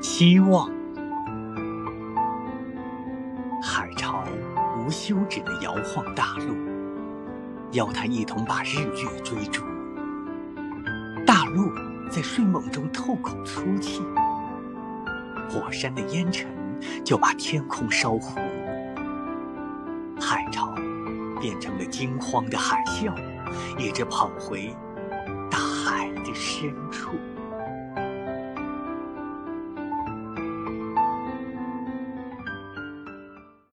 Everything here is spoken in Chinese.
希望。海潮无休止地摇晃大陆，邀他一同把日月追逐。大陆在睡梦中透口粗气，火山的烟尘就把天空烧糊。海潮变成了惊慌的海啸，一直跑回大海的深处。